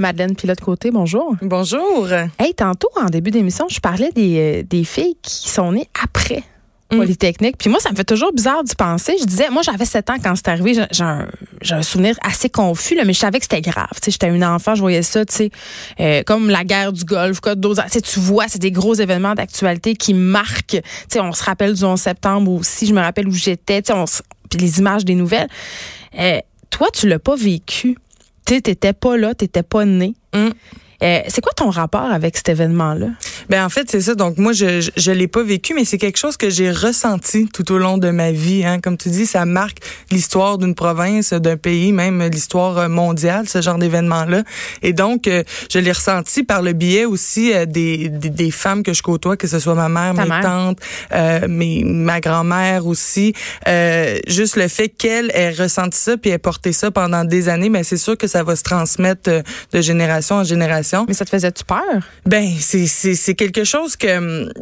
Madeleine Pilote-Côté, bonjour. Bonjour. Hey, tantôt, en début d'émission, je parlais des, euh, des filles qui sont nées après Polytechnique. Puis moi, ça me fait toujours bizarre d'y penser. Je disais, moi, j'avais 7 ans quand c'est arrivé. J'ai- un, souvenir assez confus, là, mais je savais que c'était grave. Tu sais, J'étais une enfant, je voyais ça, tu sais, euh, comme la guerre du Golfe, Code d'Ozar. Tu vois, c'est des gros événements d'actualité qui marquent. Tu sais, on se rappelle du 11 septembre aussi. Je me rappelle où j'étais. Puis les images des nouvelles. Euh, toi, tu l'as pas vécu. Tu sais, t'étais pas là, t'étais pas né. Mm. Euh, c'est quoi ton rapport avec cet événement-là? Ben en fait c'est ça. Donc moi je je, je l'ai pas vécu, mais c'est quelque chose que j'ai ressenti tout au long de ma vie. Hein. Comme tu dis, ça marque l'histoire d'une province, d'un pays, même l'histoire euh, mondiale, ce genre d'événement là. Et donc euh, je l'ai ressenti par le biais aussi euh, des, des des femmes que je côtoie, que ce soit ma mère, Ta mes mère. tantes, euh, mes ma grand-mère aussi. Euh, juste le fait qu'elle ait ressenti ça puis ait porté ça pendant des années, mais c'est sûr que ça va se transmettre de génération en génération. Mais ça te faisait-tu peur? Ben, c'est quelque chose que hum,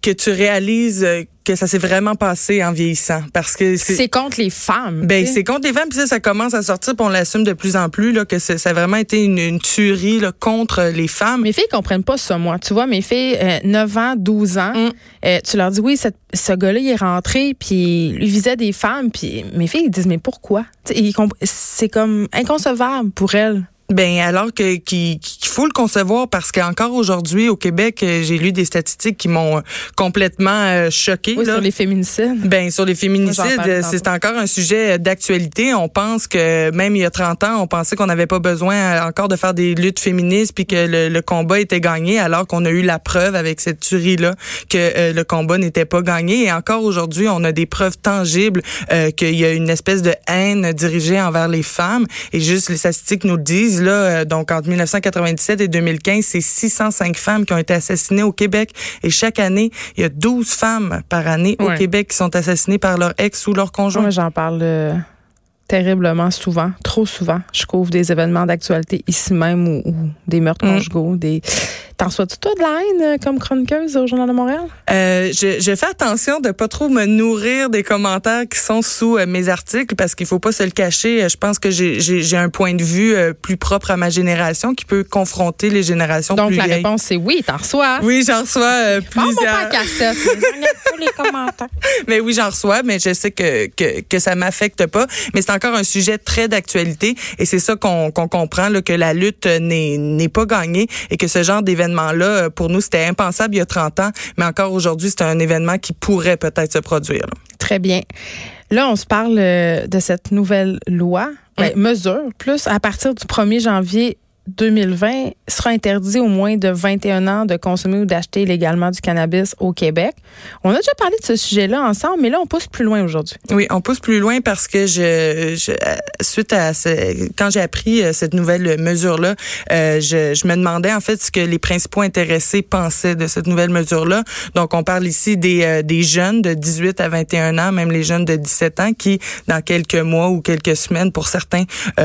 que tu réalises euh, que ça s'est vraiment passé en vieillissant parce que c'est contre les femmes. ben c'est contre les femmes puis ça ça commence à sortir puis on l'assume de plus en plus là que ça a vraiment été une, une tuerie là, contre les femmes. Mes filles comprennent pas ça, moi. Tu vois, mes filles, euh, 9 ans, 12 ans, Mm. euh, tu leur dis, oui, cette- ce gars-là, il est rentré, puis il visait des femmes, puis mes filles, ils disent, mais pourquoi? C'est comme inconcevable pour elles. Ben alors que qu'il qu'il faut le concevoir parce qu'encore aujourd'hui au Québec euh, j'ai lu des statistiques qui m'ont euh, complètement euh, choqué Oui, sur les féminicides. Ben sur les féminicides, c'est encore un sujet d'actualité. On pense que même il y a 30 ans, on pensait qu'on n'avait pas besoin encore de faire des luttes féministes puis que le, le combat était gagné, alors qu'on a eu la preuve avec cette tuerie là que euh, le combat n'était pas gagné. Et encore aujourd'hui, on a des preuves tangibles euh, qu'il y a une espèce de haine dirigée envers les femmes. Et juste les statistiques nous le disent là. euh, donc entre 1997 et 2015, c'est 605 femmes qui ont été assassinées au Québec. Et chaque année, il y a 12 femmes par année au. Québec qui sont assassinées par leur ex ou leur conjoint. Moi, j'en parle euh, terriblement souvent, trop souvent. Je couvre des événements d'actualité ici même ou, ou des meurtres Mm. conjugaux, des... T'en sois-tu, toi, de la haine euh, comme chroniqueuse au Journal de Montréal? Euh, je, je fais attention de pas trop me nourrir des commentaires qui sont sous euh, mes articles parce qu'il faut pas se le cacher. Euh, Je pense que j'ai- un point de vue euh, plus propre à ma génération qui peut confronter les générations Donc, plus la vieilles. réponse, c'est oui, t'en reçois. Oui, j'en reçois à plusieurs. pas les commentaires. Mais oui, j'en reçois, mais je sais que que, que ça m'affecte pas. Mais c'est encore un sujet très d'actualité et c'est ça qu'on qu'on comprend là, que la lutte n'est n'est pas gagnée et que ce genre d'événement là pour nous c'était impensable il y a 30 ans, mais encore aujourd'hui c'est un événement qui pourrait peut-être se produire. là. Très bien. Là, on se parle euh, de cette nouvelle loi, ben, Mm. mesure, plus à partir du 1er janvier 2020, il sera interdit au moins de 21 ans de consommer ou d'acheter légalement du cannabis au Québec. On a déjà parlé de ce sujet-là ensemble, mais là, on pousse plus loin aujourd'hui. Oui, on pousse plus loin parce que je, je euh, suite à ce, quand j'ai appris euh, cette nouvelle mesure là, euh, je, je me demandais en fait ce que les principaux intéressés pensaient de cette nouvelle mesure là. Donc on parle ici des des jeunes de 18 à 21 ans, même les jeunes de 17 ans qui dans quelques mois ou quelques semaines pour certains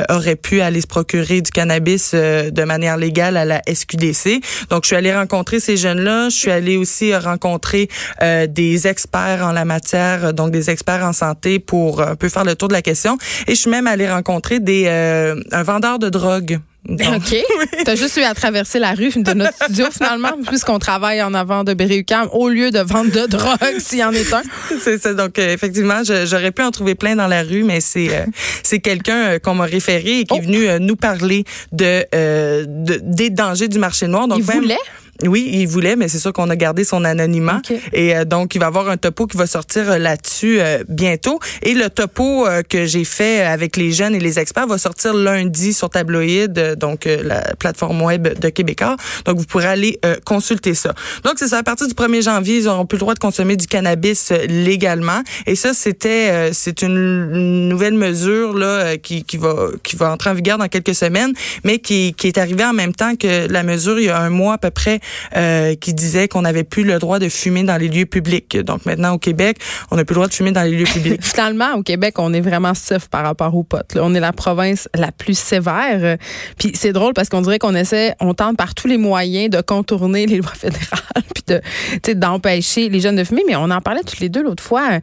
auraient pu aller se procurer du cannabis euh, de manière légale à la SQDC. Donc je suis allée rencontrer ces jeunes là, je suis allée aussi rencontrer euh, des experts en la matière, euh, donc des experts en santé pour un peu faire le tour de la question. Et je suis même allée rencontrer des euh, un vendeur de drogue. OK. T'as juste eu à traverser la rue de notre studio, finalement, puisqu'on travaille en avant de Berry-UQAM, au lieu de vendre de drogue, s'il y en est un. c'est ça. Donc euh, effectivement, j'aurais pu en trouver plein dans la rue, mais c'est euh, c'est quelqu'un euh, qu'on m'a référé et qui Oh. est venu euh, nous parler de, euh, de- des dangers du marché noir. Donc Il voulait? Oui, il voulait, mais c'est sûr qu'on a gardé son anonymat. Et euh, donc, il va y avoir un topo qui va sortir euh, là-dessus euh, bientôt. Et le topo euh, que j'ai fait avec les jeunes et les experts va sortir lundi sur Tabloïd, euh, donc euh, la plateforme web de Québécois. Donc, vous pourrez aller euh, consulter ça. Donc, c'est ça. À partir du 1er janvier, ils n'auront plus le droit de consommer du cannabis légalement. Et ça, c'était, euh, c'est une, une nouvelle mesure là euh, qui, qui va qui va entrer en vigueur dans quelques semaines, mais qui, qui est arrivée en même temps que la mesure il y a un mois à peu près euh, qui disait qu'on n'avait plus le droit de fumer dans les lieux publics. Donc maintenant au Québec, on n'a plus le droit de fumer dans les lieux publics. Finalement, au Québec, on est vraiment safe par rapport aux potes. là. On est la province la plus sévère. Puis c'est drôle parce qu'on dirait qu'on essaie, on tente par tous les moyens de contourner les lois fédérales, puis de, d'empêcher les jeunes de fumer. Mais on en parlait toutes les deux l'autre fois.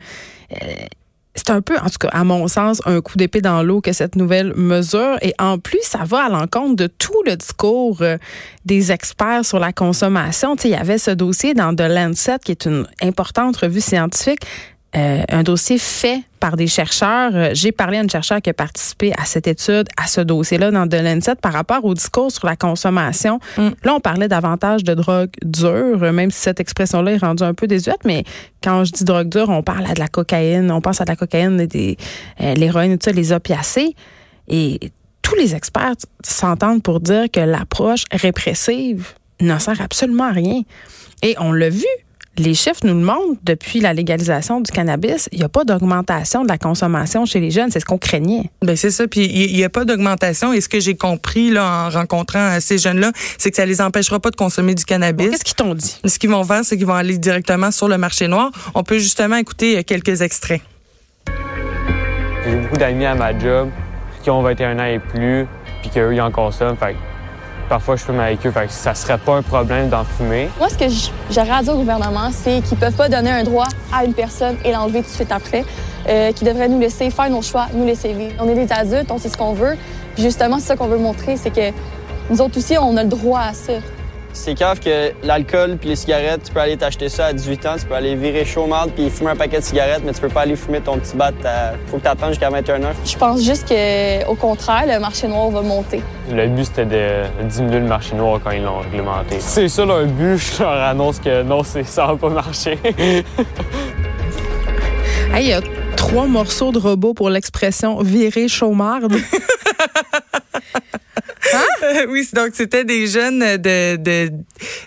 Euh, c'est un peu, en tout cas, à mon sens, un coup d'épée dans l'eau que cette nouvelle mesure. Et en plus, ça va à l'encontre de tout le discours euh, des experts sur la consommation. Tu sais, il y avait ce dossier dans The Lancet, qui est une importante revue scientifique. Euh, un dossier fait par des chercheurs. Euh, j'ai parlé à une chercheur qui a participé à cette étude, à ce dossier-là dans The Lancet par rapport au discours sur la consommation. Mm. Là, on parlait davantage de drogue dure, euh, même si cette expression-là est rendue un peu désuète, mais quand je dis drogue dure, on parle à de la cocaïne, on pense à de la cocaïne, des, l'héroïne, tout ça, les opiacés. Et tous les experts s'entendent pour dire que l'approche répressive n'en sert absolument à rien. Et on l'a vu les chiffres nous le montrent, depuis la légalisation du cannabis, il n'y a pas d'augmentation de la consommation chez les jeunes. C'est ce qu'on craignait. Ben c'est ça. Puis il n'y a pas d'augmentation. Et ce que j'ai compris là, en rencontrant ces jeunes-là, c'est que ça les empêchera pas de consommer du cannabis. Qu'est-ce qu'ils t'ont dit? Ce qu'ils vont faire, c'est qu'ils vont aller directement sur le marché noir. On peut justement écouter euh, quelques extraits. J'ai beaucoup d'amis à ma job qui ont 21 ans et plus, puis qu'eux, ils en consomment. Fait parfois je fume avec eux, fait que ça serait pas un problème d'en fumer. Moi, ce que j'aurais à dire au gouvernement, c'est qu'ils peuvent pas donner un droit à une personne et l'enlever tout de suite après, euh, qu'ils devraient nous laisser faire nos choix, nous laisser vivre. On est des adultes, on sait ce qu'on veut. Puis justement, c'est ça qu'on veut montrer, c'est que nous autres aussi, on a le droit à ça. C'est grave que l'alcool puis les cigarettes, tu peux aller t'acheter ça à 18 ans, tu peux aller virer chaud puis fumer un paquet de cigarettes, mais tu peux pas aller fumer ton petit bat. Faut que tu attendes jusqu'à 21 heures. Je pense juste qu'au contraire, le marché noir va monter. Le but, c'était de diminuer le marché noir quand ils l'ont réglementé. C'est ça leur but, je leur annonce que non, ça va pas marcher. Il y a trois morceaux de robot pour l'expression virer chaumarde. Hein? oui, donc c'était des jeunes de, de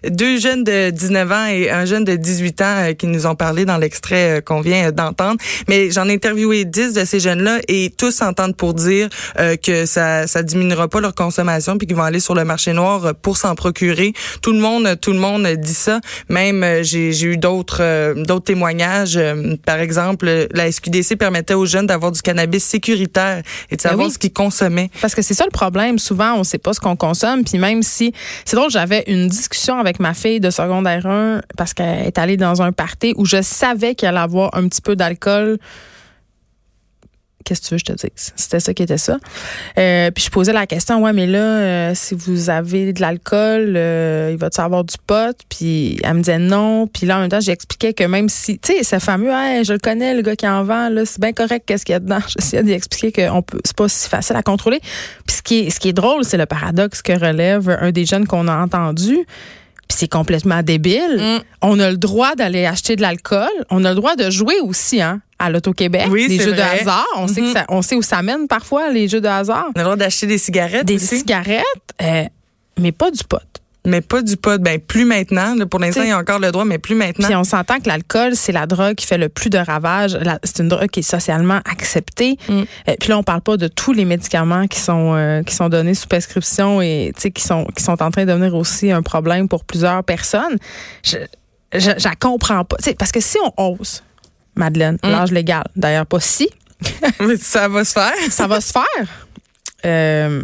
deux jeunes de 19 ans et un jeune de 18 ans euh, qui nous ont parlé dans l'extrait euh, qu'on vient d'entendre. Mais j'en ai interviewé 10 de ces jeunes-là et tous s'entendent pour dire euh, que ça ça diminuera pas leur consommation puis qu'ils vont aller sur le marché noir pour s'en procurer. Tout le monde tout le monde dit ça. Même j'ai j'ai eu d'autres d'autres témoignages. Par exemple, la SQDC permettait aux jeunes d'avoir du cannabis sécuritaire et de ben savoir ce qu'ils consommaient. Parce que c'est ça le problème. Souvent, on sait pas ce qu'on consomme. Puis même si c'est drôle, j'avais une discussion avec ma fille de secondaire 1 parce qu'elle est allée dans un party où je savais qu'elle allait avoir un petit peu d'alcool qu'est-ce que tu veux que je te dise? C'était ça qui était ça. Euh, puis je posais la question, ouais, mais là, euh, si vous avez de l'alcool, euh, il va-tu avoir du pot? Puis elle me disait non. Puis là, en même temps, j'expliquais que même si, tu sais, c'est fameux, hey, je le connais, le gars qui en vend, là, c'est bien correct, qu'est-ce qu'il y a dedans. J'essayais d'expliquer que on peut, c'est pas si facile à contrôler. Puis ce qui est, ce qui est drôle, c'est le paradoxe que relève un des jeunes qu'on a entendu puis c'est complètement débile. Mm. On a le droit d'aller acheter de l'alcool. On a le droit de jouer aussi, hein, à l'Auto-Québec. Oui, des jeux de hasard. On, sait que mm-hmm. ça, on sait où ça mène parfois, les jeux de hasard. On a le droit d'acheter des cigarettes. Des cigarettes, euh, mais pas du pot mais pas du pot. Ben plus maintenant. pour l'instant, il y a encore le droit, mais plus maintenant. Puis on s'entend que l'alcool, c'est la drogue qui fait le plus de ravages. C'est une drogue qui est socialement acceptée. Mm. Euh, puis là, on parle pas de tous les médicaments qui sont euh, qui sont donnés sous prescription et qui sont qui sont en train de devenir aussi un problème pour plusieurs personnes. Je je, je comprends pas. parce que si on ose, Madeleine, mm. l'âge légal, d'ailleurs pas si. ça va se faire. ça va se faire. Euh,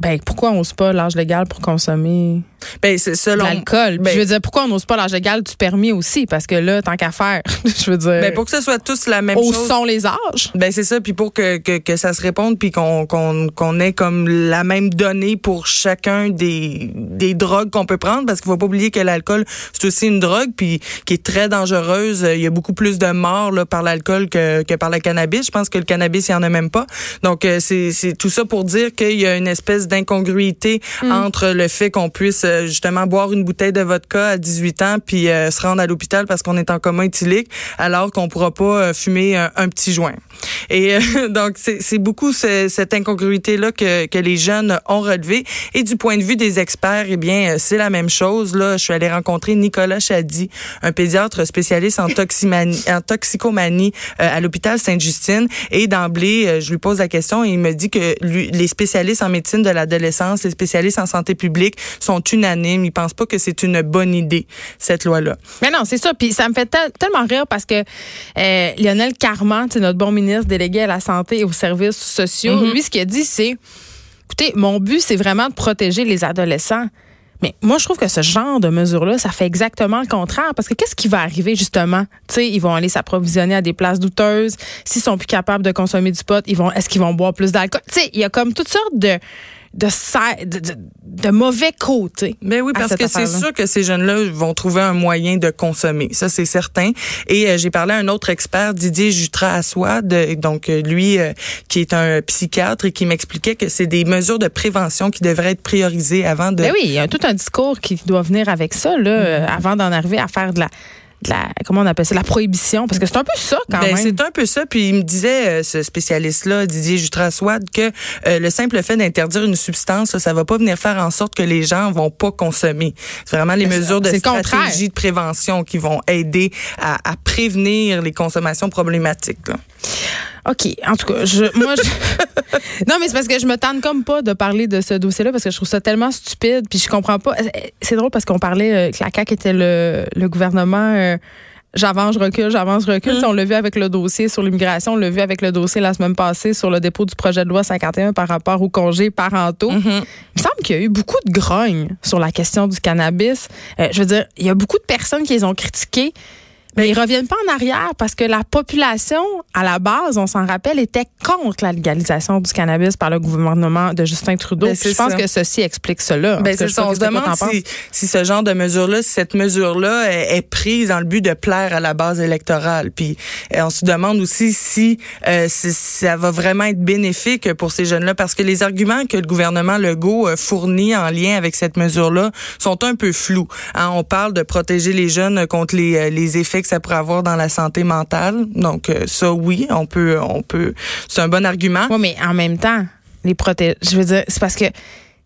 ben pourquoi on n'ose pas l'âge légal pour consommer ben, c'est selon. L'alcool. Ben, je veux dire, pourquoi on n'ose pas l'âge égal du permis aussi? Parce que là, tant qu'à faire, je veux dire. Ben, pour que ce soit tous la même chose. Où sont les âges? Ben, c'est ça. Puis pour que, que, que, ça se réponde, puis qu'on qu'on qu'on ait comme la même donnée pour chacun des, des drogues qu'on peut prendre. Parce qu'il faut pas oublier que l'alcool, c'est aussi une drogue, puis qui est très dangereuse. Il y a beaucoup plus de morts là, par l'alcool que, que par le cannabis. Je pense que le cannabis, il y en a même pas. Donc, euh, c'est tout ça pour dire qu'il y a une espèce d'incongruité mm. entre le fait qu'on puisse euh, justement boire une bouteille de vodka à 18 ans puis euh, se rendre à l'hôpital parce qu'on est en coma éthylique alors qu'on pourra pas euh, fumer un, petit joint. Et donc c'est beaucoup cette incongruité là que, que les jeunes ont relevé et du point de vue des experts eh bien c'est la même chose. Là, je suis allée rencontrer Nicolas Chadi, un pédiatre spécialiste en toximanie en toxicomanie à l'hôpital Sainte-Justine. Et d'emblée je lui pose la question et il me dit que les spécialistes en médecine de l'adolescence, les spécialistes en santé publique sont unanimes il pense pas que c'est une bonne idée, cette loi-là. Mais non, c'est ça. Puis ça me fait tellement rire parce que euh, Lionel Carman, notre bon ministre délégué à la santé et aux services sociaux, mm-hmm. lui, ce qu'il a dit, c'est, écoutez, mon but, c'est vraiment de protéger les adolescents. Mais moi, je trouve que ce genre de mesure-là, ça fait exactement le contraire. Parce que qu'est-ce qui va arriver, justement? Tu sais, ils vont aller s'approvisionner à des places douteuses. S'ils sont plus capables de consommer du pot, ils vont, est-ce qu'ils vont boire plus d'alcool? Tu sais, il y a comme toutes sortes de, de, de, de, mauvais côtés. Ben oui, parce que c'est sûr que ces jeunes-là vont trouver un moyen de consommer. Ça, c'est certain. Et euh, j'ai parlé à un autre expert, Didier Jutra-Assoid, donc euh, lui, euh, qui est un psychiatre et qui m'expliquait que c'est des mesures de prévention qui devraient être priorisées avant de... Ben oui, il y a tout un discours qui doit venir avec ça, là, mm-hmm. avant d'en arriver à faire de la la, comment on appelle ça, la prohibition, parce que c'est un peu ça quand ben, même. C'est un peu ça. Puis il me disait, euh, ce spécialiste-là, Didier Jutraswad, que euh, le simple fait d'interdire une substance, ça va pas venir faire en sorte que les gens vont pas consommer. C'est vraiment les mesures de stratégie de prévention qui vont aider à, à prévenir les consommations problématiques. Là. OK. En tout cas, je, moi, je... non, mais c'est parce que je me tente comme pas de parler de ce dossier-là parce que je trouve ça tellement stupide. Puis je comprends pas. C'est drôle parce qu'on parlait euh, que la CAQ était le, le gouvernement. Euh, j'avance, je recule, j'avance, je recule. Hum. On l'a vu avec le dossier sur l'immigration, on l'a vu avec le dossier la semaine passée sur le dépôt du projet de loi 51 par rapport aux congés parentaux. Hum. Il me semble qu'il y a eu beaucoup de grogne sur la question du cannabis. Euh, je veux dire, il y a beaucoup de personnes qui les ont critiqués. Mais ils reviennent pas en arrière parce que la population, à la base, on s'en rappelle, était contre la légalisation du cannabis par le gouvernement de Justin Trudeau. Ben, je pense que ceci explique cela. Ben, c'est on se demande si, si, ce genre de mesure-là, si cette mesure-là est, prise dans le but de plaire à la base électorale. Puis euh, on se demande aussi si, euh, ça va vraiment être bénéfique pour ces jeunes-là parce que les arguments que le gouvernement Legault euh, fournit en lien avec cette mesure-là sont un peu flous. Hein, on parle de protéger les jeunes contre les, les effets que ça pourrait avoir dans la santé mentale. Donc euh, ça, oui, on peut, on peut. C'est un bon argument. Oui, mais en même temps, les protéger. Je veux dire, c'est parce que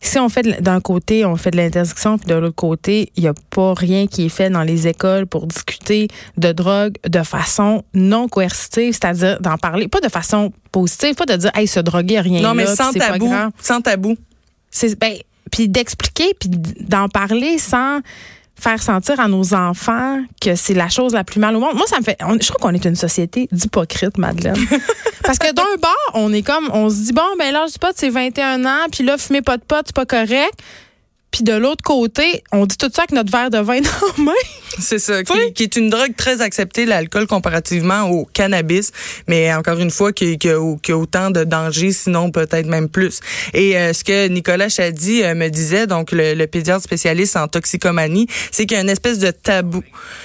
si on fait d'un côté, on fait de l'interdiction, puis de l'autre côté, il n'y a pas rien qui est fait dans les écoles pour discuter de drogue de façon non coercitive, c'est-à-dire d'en parler, pas de façon positive, pas de dire, hey, se droguer, rien Non, mais là, sans tabou. Sans tabou. C'est, ben, puis d'expliquer, puis d'en parler sans faire sentir à nos enfants que c'est la chose la plus mal au monde. Moi, ça me fait. je trouve qu'on est une société d'hypocrites, Madeleine. Parce que d'un bord, on est comme, on se dit, bon, ben l'âge du pot, c'est 21 ans, puis là, fumer pas de pot, c'est pas correct. Puis de l'autre côté, on dit tout ça avec notre verre de vin dans la main. C'est ça, qui, qui, est une drogue très acceptée, l'alcool, comparativement au cannabis. Mais encore une fois, qui, qui, a, qui a autant de dangers, sinon peut-être même plus. Et euh, ce que Nicolas Chadi euh, me disait, donc le, le, pédiatre spécialiste en toxicomanie, c'est qu'il y a une espèce de tabou.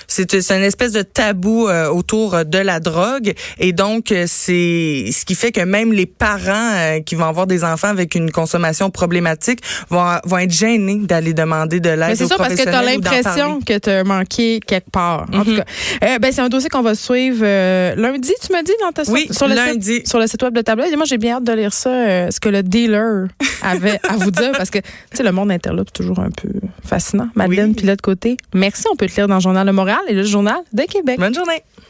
C'est une espèce de tabou euh, autour de la drogue. Et donc, c'est ce qui fait que même les parents qui vont avoir des enfants avec une consommation problématique vont, vont être gênés d'aller demander de l'aide. C'est ça parce que tu as l'impression que tu as manqué quelque part. En tout mhm. cas, euh, ben, c'est un dossier qu'on va suivre euh, lundi, tu m'as dit, dans ta oui, sur, le lundi. Site, sur le site web de Tableau. Et moi, j'ai bien hâte de lire ça, euh, ce que le dealer avait à vous dire parce que, tu sais, le monde interlope c'est toujours un peu fascinant. Madeleine, puis l'autre côté. Merci, on peut te lire dans le Journal de Montréal et le Journal de Québec. Bonne journée.